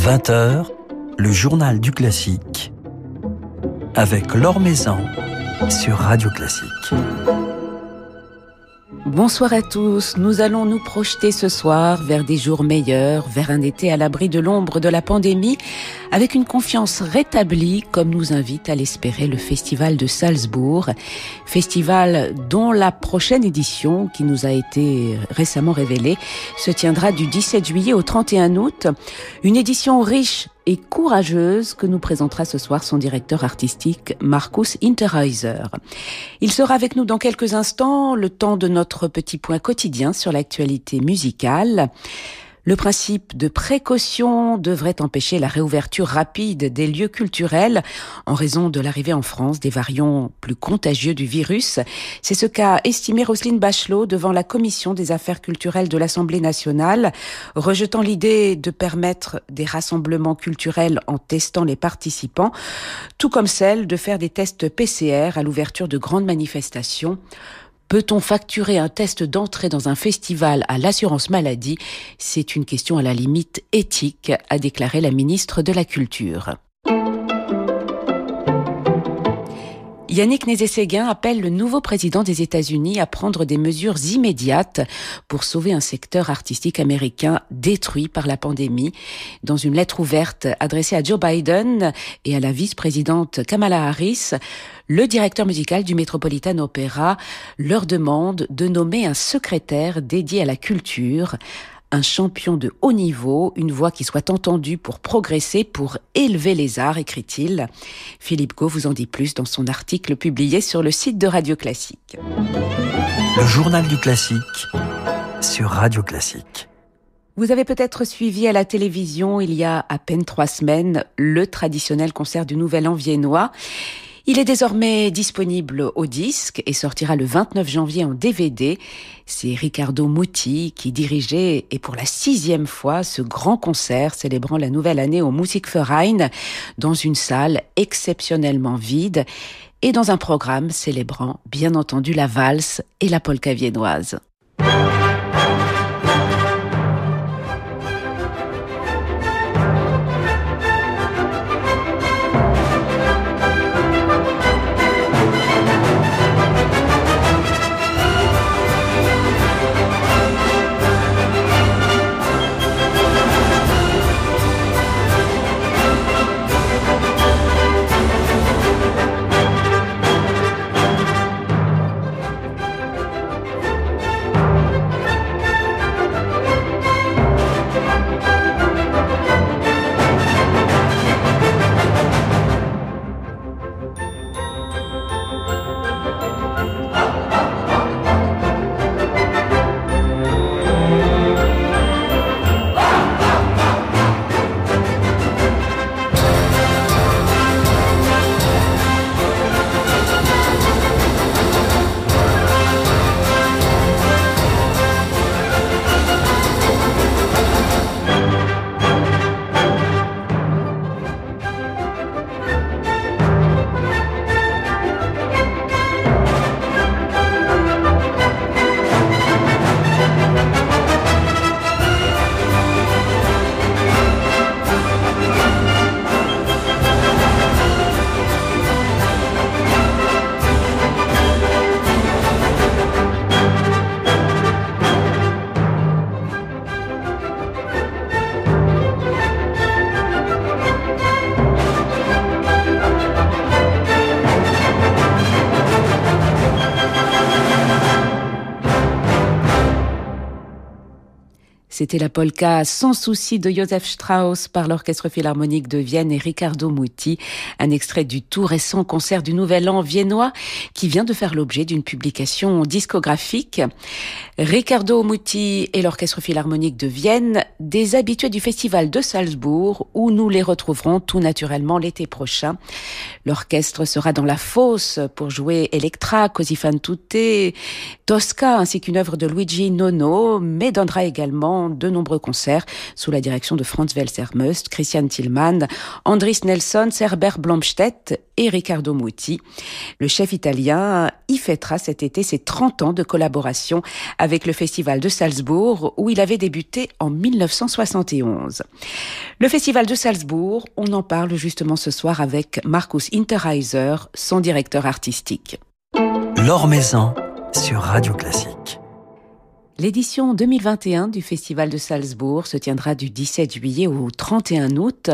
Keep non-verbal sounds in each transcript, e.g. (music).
20h, le journal du classique avec Laure Maison sur Radio Classique. Bonsoir à tous. Nous allons nous projeter ce soir vers des jours meilleurs, vers un été à l'abri de l'ombre de la pandémie, avec une confiance rétablie, comme nous invite à l'espérer le Festival de Salzbourg. Festival dont la prochaine édition, qui nous a été récemment révélée, se tiendra du 17 juillet au 31 août. Une édition riche et courageuse que nous présentera ce soir son directeur artistique Markus Interhäuser. Il sera avec nous dans quelques instants, le temps de notre petit point quotidien sur l'actualité musicale. Le principe de précaution devrait empêcher la réouverture rapide des lieux culturels en raison de l'arrivée en France des variants plus contagieux du virus. C'est ce qu'a estimé Roselyne Bachelot devant la commission des affaires culturelles de l'Assemblée nationale, rejetant l'idée de permettre des rassemblements culturels en testant les participants, tout comme celle de faire des tests PCR à l'ouverture de grandes manifestations. Peut-on facturer un test d'entrée dans un festival à l'assurance maladie? C'est une question à la limite éthique, a déclaré la ministre de la Culture. Yannick Nézet-Séguin appelle le nouveau président des États-Unis à prendre des mesures immédiates pour sauver un secteur artistique américain détruit par la pandémie. Dans une lettre ouverte adressée à Joe Biden et à la vice-présidente Kamala Harris, le directeur musical du Metropolitan Opera leur demande de nommer un secrétaire dédié à la culture un champion de haut niveau, une voix qui soit entendue pour progresser, pour élever les arts, écrit-il. Philippe Gau vous en dit plus dans son article publié sur le site de Radio Classique. Le journal du classique sur Radio Classique. Vous avez peut-être suivi à la télévision il y a à peine trois semaines le traditionnel concert du Nouvel An viennois. Il est désormais disponible au disque et sortira le 29 janvier en DVD. C'est Ricardo Muti qui dirigeait et pour la sixième fois ce grand concert célébrant la nouvelle année au Musikverein dans une salle exceptionnellement vide et dans un programme célébrant bien entendu la valse et la polka viennoise. C'était la polka Sans souci de Joseph Strauss par l'Orchestre Philharmonique de Vienne et Riccardo Muti, un extrait du tout récent concert du Nouvel An viennois qui vient de faire l'objet d'une publication discographique. Riccardo Muti et l'Orchestre Philharmonique de Vienne, des habitués du Festival de Salzbourg où nous les retrouverons tout naturellement l'été prochain. L'orchestre sera dans la fosse pour jouer Electra, Così fan tutte, Tosca ainsi qu'une œuvre de Luigi Nono, mais donnera également de nombreux concerts sous la direction de Franz Welser-Must, Christian Tillmann, Andris Nelson, Herbert Blomstedt et Riccardo Muti. Le chef italien y fêtera cet été ses 30 ans de collaboration avec le Festival de Salzbourg où il avait débuté en 1971. Le Festival de Salzbourg, on en parle justement ce soir avec Markus Interheiser, son directeur artistique. L'Or sur Radio Classique. L'édition 2021 du Festival de Salzbourg se tiendra du 17 juillet au 31 août.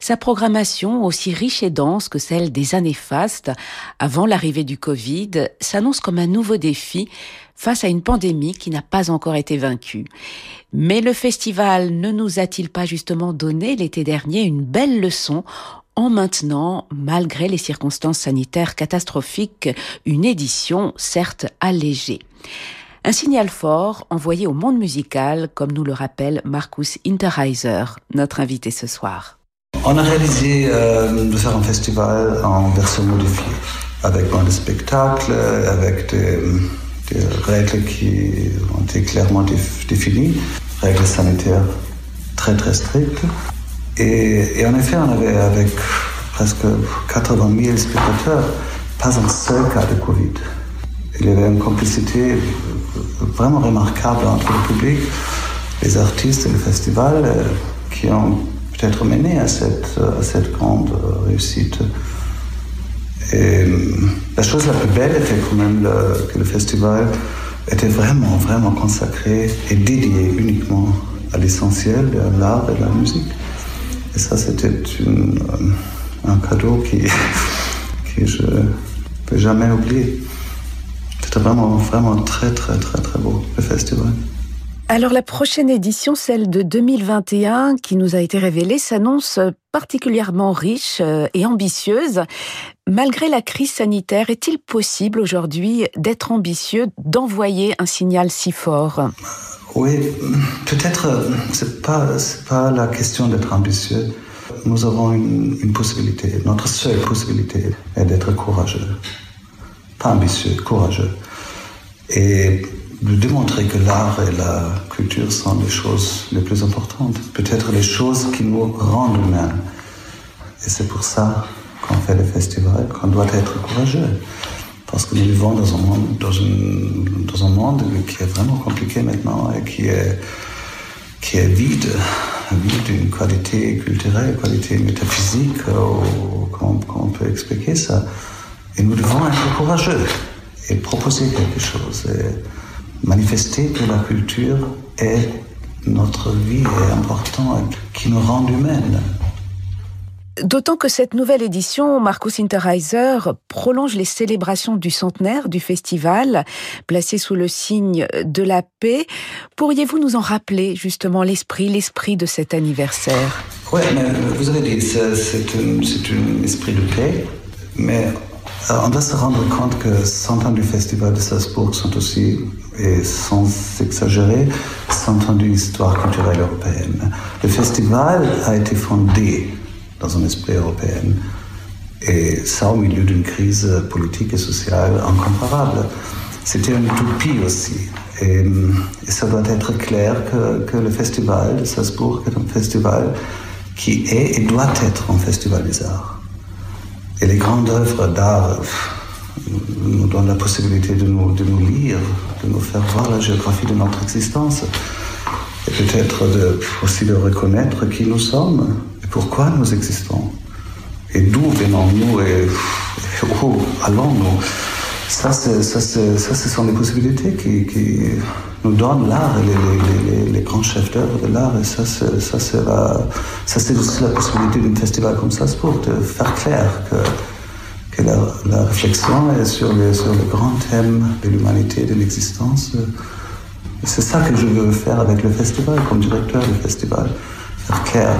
Sa programmation, aussi riche et dense que celle des années fastes, avant l'arrivée du Covid, s'annonce comme un nouveau défi face à une pandémie qui n'a pas encore été vaincue. Mais le festival ne nous a-t-il pas justement donné l'été dernier une belle leçon en maintenant, malgré les circonstances sanitaires catastrophiques, une édition certes allégée? Un signal fort envoyé au monde musical, comme nous le rappelle Markus Interheiser, notre invité ce soir. On a réalisé euh, de faire un festival en version modifiée, avec moins de spectacles, avec des, règles qui ont été clairement définies, règles sanitaires très très strictes. Et, et, en effet, on avait avec presque 80 000 spectateurs, pas un seul cas de Covid. Il y avait une complicité vraiment remarquable entre le public, les artistes et le festival euh, qui ont peut-être mené à cette, grande réussite. Et euh, la chose la plus belle était quand même que le festival était vraiment, vraiment consacré et dédié uniquement à l'essentiel, à l'art et à la musique. Et ça, c'était euh, un cadeau qui, (laughs) je ne peux jamais oublier. C'était vraiment, vraiment très, très, très, très beau, le festival. Alors la prochaine édition, celle de 2021, qui nous a été révélée, s'annonce particulièrement riche euh, et ambitieuse. Malgré la crise sanitaire, est-il possible aujourd'hui d'être ambitieux, d'envoyer un signal si fort? Oui, peut-être c'est pas c'est pas la question d'être ambitieux. Nous avons une, une possibilité. Notre seule possibilité est d'être courageux pas ambitieux, courageux. Et de démontrer que l'art et la culture sont les choses les plus importantes, peut-être les choses qui nous rendent humains. Et c'est pour ça qu'on fait les festivals, qu'on doit être courageux. Parce que nous vivons dans un monde, dans, dans un monde qui est vraiment compliqué maintenant et qui est, qui est vide, vide d'une qualité culturelle, qualité métaphysique, ou comment on peut expliquer ça? Et nous devons être courageux et proposer quelque chose, et manifester que la culture est notre vie est importante, qui nous rend humaines. D'autant que cette nouvelle édition, Marcus Interheiser, prolonge les célébrations du centenaire du festival, placé sous le signe de la paix. Pourriez-vous nous en rappeler justement l'esprit, l'esprit de cet anniversaire? Oui, vous avez dit, c'est un esprit de paix, mais on doit se rendre compte que 100 ans du Festival de Salzbourg sont aussi, et sans exagérer, 100 ans d'une histoire culturelle européenne. Le festival a été fondé dans un esprit européen, et ça au milieu d'une crise politique et sociale incomparable. C'était une utopie aussi. Et, ça doit être clair que, que le festival de Salzbourg est un festival qui est et doit être un festival des arts. Et les grandes œuvres d'art nous donnent la possibilité de nous, de nous lire, de nous faire voir la géographie de notre existence. Et peut-être aussi de reconnaître qui nous sommes et pourquoi nous existons. Et d'où venons-nous et, où allons-nous? Ça, ça, ça, ce sont les possibilités qui, nous donnent l'art les, grands chefs d'œuvre de l'art. Et ça, ça c'est aussi la possibilité d'un festival comme ça pour de faire clair que, la, réflexion est sur sur les grands thèmes de l'humanité, de l'existence. C'est ça que je veux faire avec le festival, comme directeur du festival. Faire clair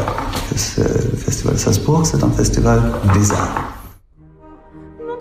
que le festival Salzbourg, c'est un festival des arts.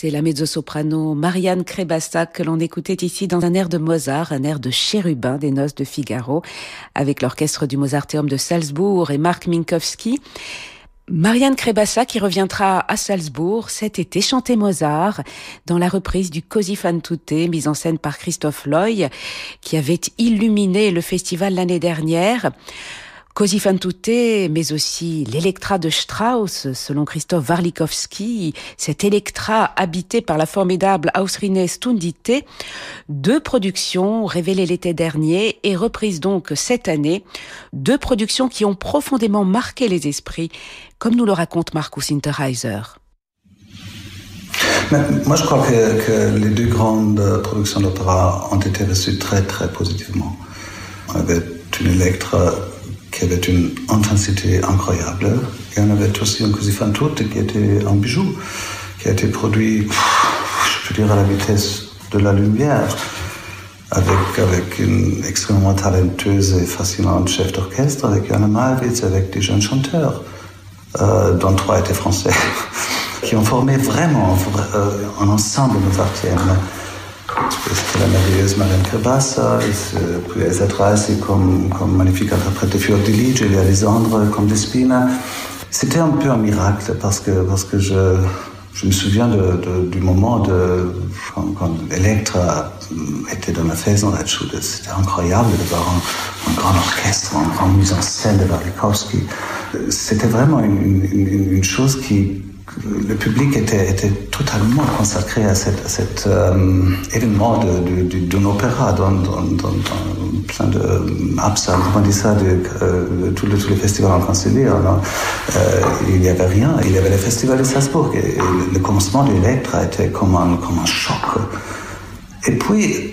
C'est la mezzo-soprano Marianne Crébassa que l'on écoutait ici dans un air de Mozart, un air de chérubin des noces de Figaro, avec l'orchestre du Mozarteum de Salzbourg et Marc Minkowski. Marianne Crébassa qui reviendra à Salzbourg cet été chanter Mozart dans la reprise du Così fan tutte mise en scène par Christophe Loy qui avait illuminé le festival l'année dernière. Così fan tutte, mais aussi l'Electra de Strauss, selon Christophe Warlikowski, cette Electra habitée par la formidable Ausrine Stundite, deux productions révélées l'été dernier et reprises donc cette année, deux productions qui ont profondément marqué les esprits, comme nous le raconte Markus Interheiser. moi, je crois que, que, les deux grandes productions d'opéra ont été reçues très, très positivement. On avait une Electra qui avait une intensité incroyable. Et on avait aussi un Così fan qui était un bijou, qui a été produit, je peux dire, à la vitesse de la lumière, avec, avec une extrêmement talentueuse et fascinante chef d'orchestre, avec Jana Malwitz, avec des jeunes chanteurs, euh, dont trois étaient français, (laughs) qui ont formé vraiment euh, un ensemble mozartien c'était la merveilleuse Marianne Crébassa, puis etc. C'est comme, magnifique interprète de Fior di Ligio, Alessandre comme Despina. C'était un peu un miracle parce que, parce que je, je me souviens du moment quand, quand Electra était dans la Maison C'était incroyable de voir un, grand orchestre, une grande mise en scène de Warlikowski. C'était vraiment une chose qui, le public était, totalement consacré à, cet, euh, événement d'un opéra dans, dans, dans, plein de absents, comment on ça, de, euh, tous, les, festivals en cancellé. Euh, il n'y avait rien. Il y avait le festival de Salzbourg. Le commencement de l'Electra était comme un, comme un choc. Et puis,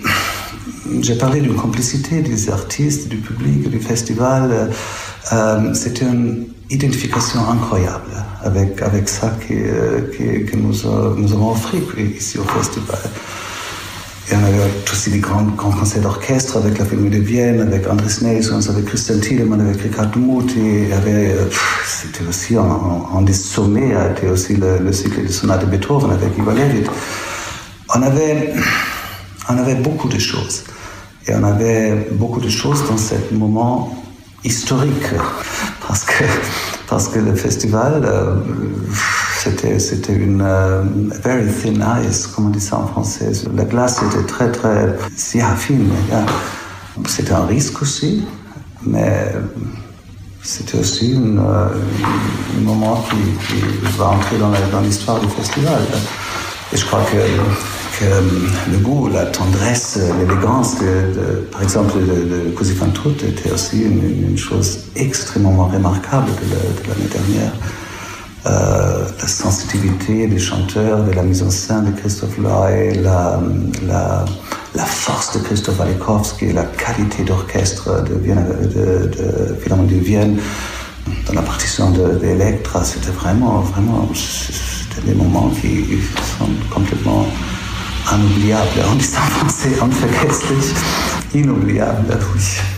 j'ai parlé d'une complicité des artistes, du public, du festival. Euh, C'était une identification incroyable avec, avec ça que, que, que nous, nous, avons offert ici au festival. Et on avait aussi des grands, grands concerts d'orchestre avec la Philharmonie de Vienne, avec Andrés Nations, avec Christian Tiedemann, avec Richard Muti. C'était aussi un, des sommets, été aussi le, le cycle de sonate de Beethoven avec Ivo Levit. On avait, on avait beaucoup de choses. Et on avait beaucoup de choses dans ce moment historique parce que, parce que le festival, euh, c'était, c'était une euh, very thin ice, comme on dit ça en français. La glace était très, très si fine. C'était un risque aussi, mais c'était aussi une, euh, un moment qui, qui, va entrer dans l'histoire du festival. Et je crois que euh, le goût, la tendresse, l'élégance, par exemple, de, Così fan tutte était aussi une, chose extrêmement remarquable de l'année dernière. Euh, la sensibilité des chanteurs, de la mise en scène de Christophe Loy, la, la, force de Christophe Walikowski, la qualité d'orchestre de, de, de de Vienne, dans la partition d'Electra, c'était vraiment, vraiment, c'était des moments qui sont complètement inoubliable. On dit ça en français, unvergesslich, inoubliable, oui.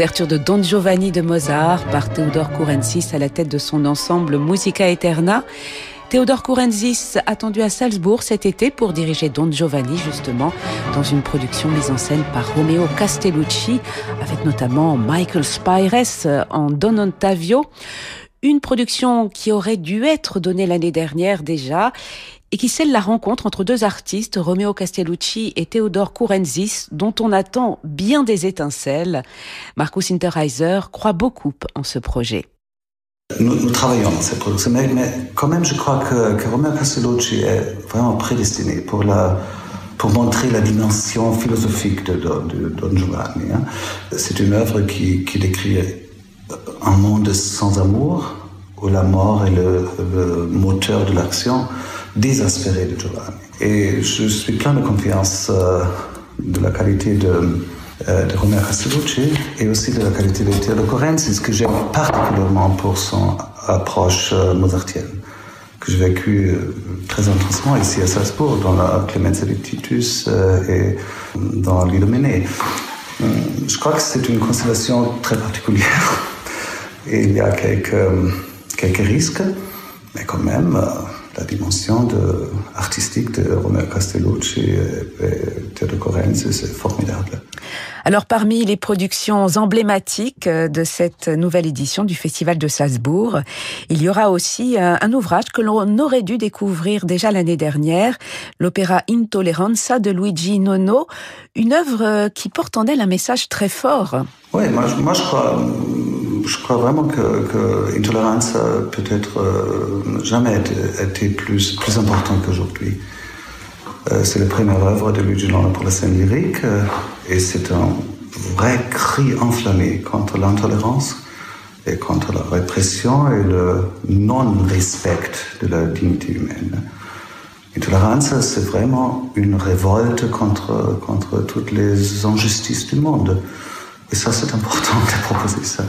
L'ouverture de Don Giovanni de Mozart par Theodor Kurensis à la tête de son ensemble Musica Eterna. Theodor Kurensis attendu à Salzbourg cet été pour diriger Don Giovanni justement dans une production mise en scène par Romeo Castellucci avec notamment Michael Spires en Don Ottavio. Une production qui aurait dû être donnée l'année dernière déjà et qui scelle la rencontre entre deux artistes, Romeo Castellucci et Theodor Kurenzis, dont on attend bien des étincelles. Marcus Interheiser croit beaucoup en ce projet. Nous, travaillons dans cette production, mais, quand même, je crois que, Romeo Castellucci est vraiment prédestiné pour, la, pour montrer la dimension philosophique de, Don Giovanni. Hein. C'est une œuvre qui, décrit un monde sans amour, où la mort est le moteur de l'action désespéré de Giovanni. Et je suis plein de confiance euh, de la qualité de, euh, de Castellucci et aussi de la qualité de Theodore Corensis, que j'aime particulièrement pour son approche euh, mozartienne, que j'ai vécu très intensement ici à Salzbourg, dans la Clemenza de Titus et dans l'Illuminé. Je crois que c'est une constellation très particulière et (laughs) il y a quelques, quelques risques, mais quand même, la dimension de, artistique de Romeo Castellucci et Theodore Corenzi, c'est formidable. Alors parmi les productions emblématiques de cette nouvelle édition du Festival de Salzbourg, il y aura aussi un ouvrage que l'on aurait dû découvrir déjà l'année dernière, l'opéra Intolleranza de Luigi Nono, une œuvre qui porte en elle un message très fort. Oui, moi, moi je crois je crois vraiment que, que intolérance peut-être euh, jamais été, plus, plus important qu'aujourd'hui. Euh, c'est la première œuvre de Luigi pour la scène lyrique euh, et c'est un vrai cri enflammé contre l'intolérance et contre la répression et le non-respect de la dignité humaine. Intolérance, c'est vraiment une révolte contre, contre toutes les injustices du monde. Et ça, c'est important de proposer ça.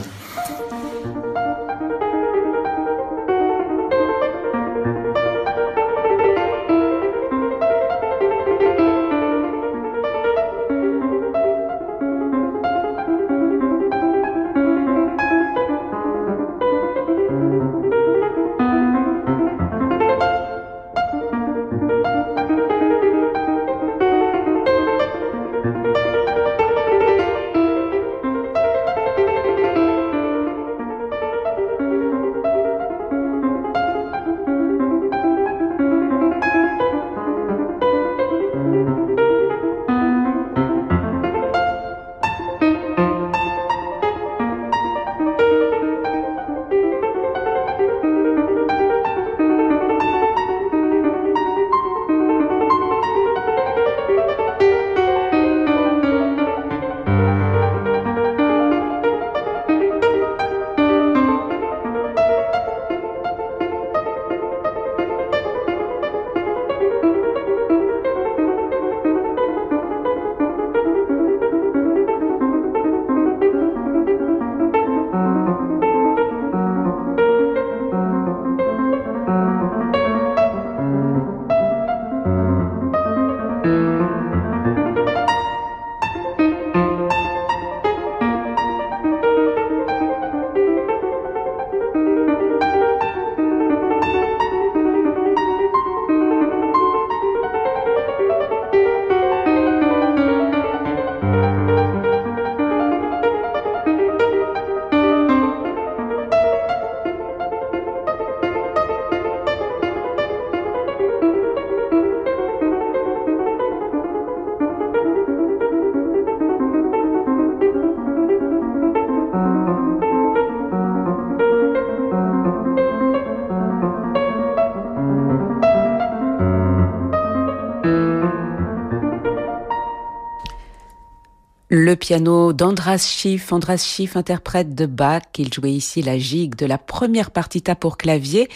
Le piano d'Andras Schiff. Andras Schiff, interprète de Bach. Il jouait ici la gigue de la première partita pour clavier.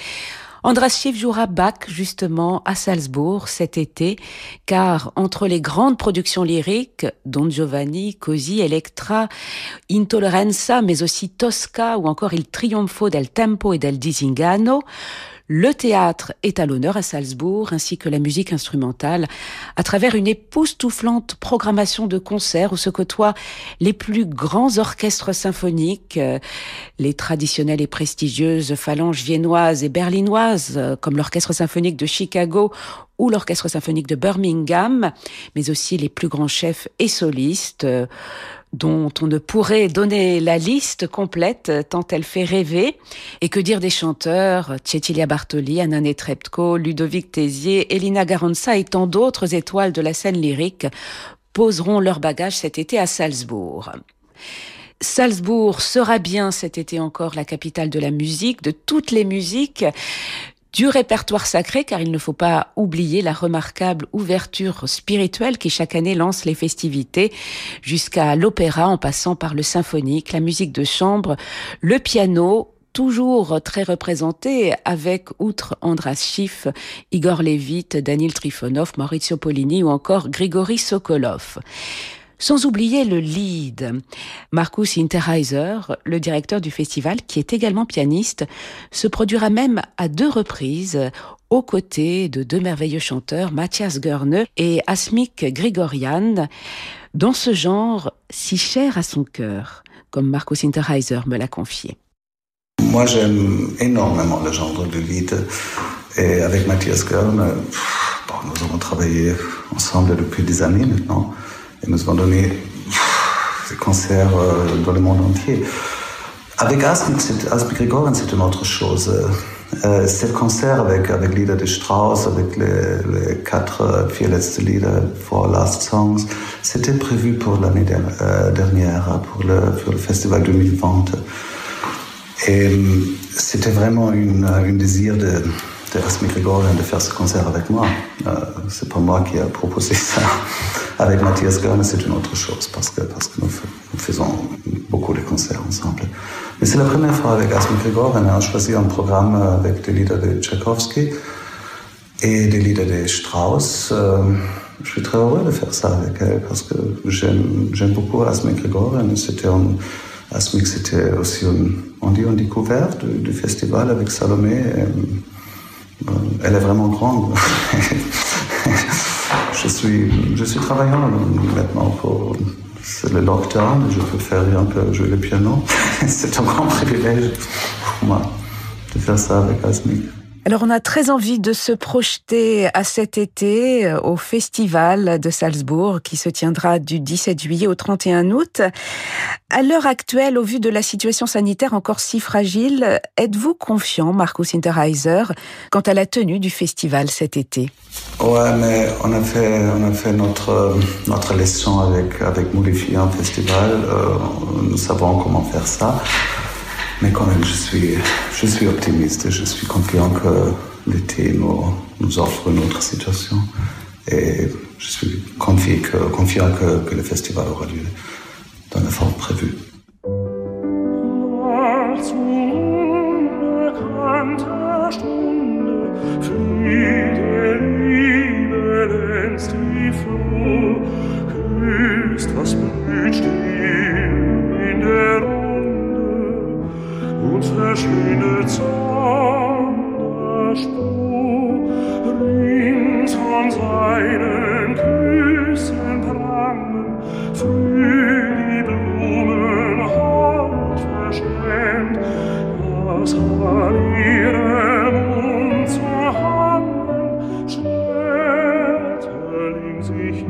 Andras Schiff jouera Bach justement à Salzbourg cet été, car entre les grandes productions lyriques, Don Giovanni, Così, Electra, Intolleranza, mais aussi Tosca ou encore Il Trionfo del Tempo et del Disingano, Le théâtre est à l'honneur à Salzbourg, ainsi que la musique instrumentale, à travers une époustouflante programmation de concerts où se côtoient les plus grands orchestres symphoniques, euh, les traditionnelles et prestigieuses phalanges viennoises et berlinoises, euh, comme l'orchestre symphonique de Chicago ou l'orchestre symphonique de Birmingham, mais aussi les plus grands chefs et solistes, euh, dont on ne pourrait donner la liste complète tant elle fait rêver. Et que dire des chanteurs, Cecilia Bartoli, Anna Netrebko, Ludovic Tézier, Elina Garanza et tant d'autres étoiles de la scène lyrique poseront leur bagage cet été à Salzbourg. Salzbourg sera bien cet été encore la capitale de la musique, de toutes les musiques du répertoire sacré, car il ne faut pas oublier la remarquable ouverture spirituelle qui chaque année lance les festivités, jusqu'à l'opéra en passant par le symphonique, la musique de chambre, le piano, toujours très représenté avec, outre Andras Schiff, Igor Levit, Daniel Trifonov, Maurizio Polini ou encore Grigory Sokolov. Sans oublier le lead. Markus Interheiser, le directeur du festival, qui est également pianiste, se produira même à deux reprises aux côtés de deux merveilleux chanteurs, Matthias Görne et Asmik Grigorian, dans ce genre si cher à son cœur, comme Markus Interheiser me l'a confié. Moi, j'aime énormément le genre de lead. Et avec Matthias Görne, nous avons travaillé ensemble depuis des années maintenant. Et nous avons donné des concerts euh, dans le monde entier. Avec Asmik, Gregorian, c'est une autre chose. Euh, ce concert avec, avec Lieder de Strauss, avec les, les quatre, euh, vier letzte Lieder for Last Songs, c'était prévu pour l'année euh, dernière, pour le, festival 2020. Et c'était vraiment une, un désir de, de Asmik Gregorian de faire ce concert avec moi. Euh, c'est pas moi qui a proposé (laughs) ça. Avec Mathias Görne, c'est une autre chose parce que, parce que nous, faisons beaucoup de concerts ensemble. Mais c'est la première fois avec Asmik Gregorian. On a choisi un programme avec des lieder de Tchaïkovski et des lieder de Strauss. Euh, je suis très heureux de faire ça avec elle parce que j'aime beaucoup Asmik Gregorian. C'était un, Asmik, c'était aussi une, on dit une découverte du, festival avec Salomé. Elle est vraiment grande. (laughs) je, suis, je suis travaillant maintenant pour le lockdown. Je peux faire rien que jouer le piano. (laughs) C'est un grand privilège pour moi de faire ça avec Asmik. Alors on a très envie de se projeter à cet été euh, au festival de Salzbourg qui se tiendra du 17 juillet au 31 août. À l'heure actuelle, au vu de la situation sanitaire encore si fragile, êtes-vous confiant, Markus Interheiser, quant à la tenue du festival cet été? Ouais, mais on a fait, on a fait notre, notre leçon avec, avec modifier un festival. Euh, nous savons comment faire ça. Mais quand même, je suis, je suis optimiste je suis confiant que l'été nous, nous offre une autre situation. Et je suis confiant que, confiant que, que le festival aura lieu dans la forme prévue.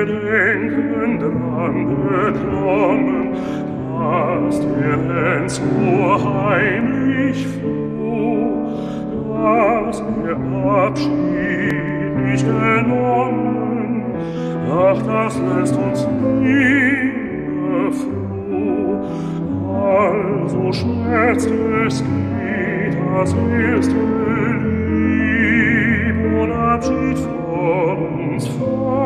wir denken dran beklommen, dass der uns so heimlich froh, dass wir Abschied nicht genommen, ach, das lässt uns nie froh. Also schmerzt es geht, das erste Liebe und Abschied von uns vor.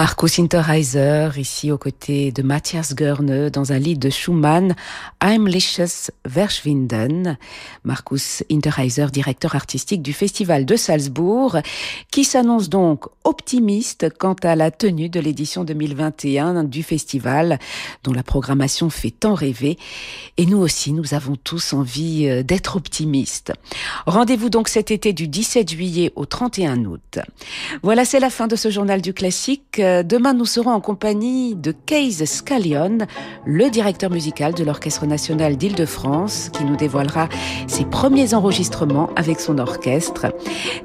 Markus Hinterheiser, ici aux côtés de Matthias Görne, dans un lied de Schumann, Heimliches Verschwinden. Markus Hinterheiser, directeur artistique du Festival de Salzbourg, qui s'annonce donc optimiste quant à la tenue de l'édition 2021 du festival, dont la programmation fait tant rêver. Et nous aussi, nous avons tous envie euh, d'être optimistes. Rendez-vous donc cet été du 17 juillet au 31 août. Voilà, c'est la fin de ce journal du classique. Euh, demain, nous serons en compagnie de Case Scallion, le directeur musical de l'Orchestre national d'Île-de-France, qui nous dévoilera ses premiers enregistrements avec son orchestre.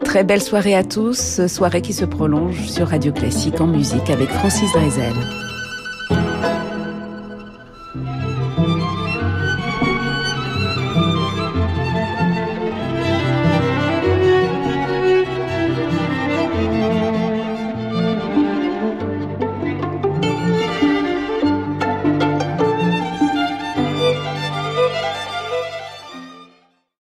Très belle soirée à tous, soirée qui se prolonge sur Radio Classique en musique avec Francis Drezel.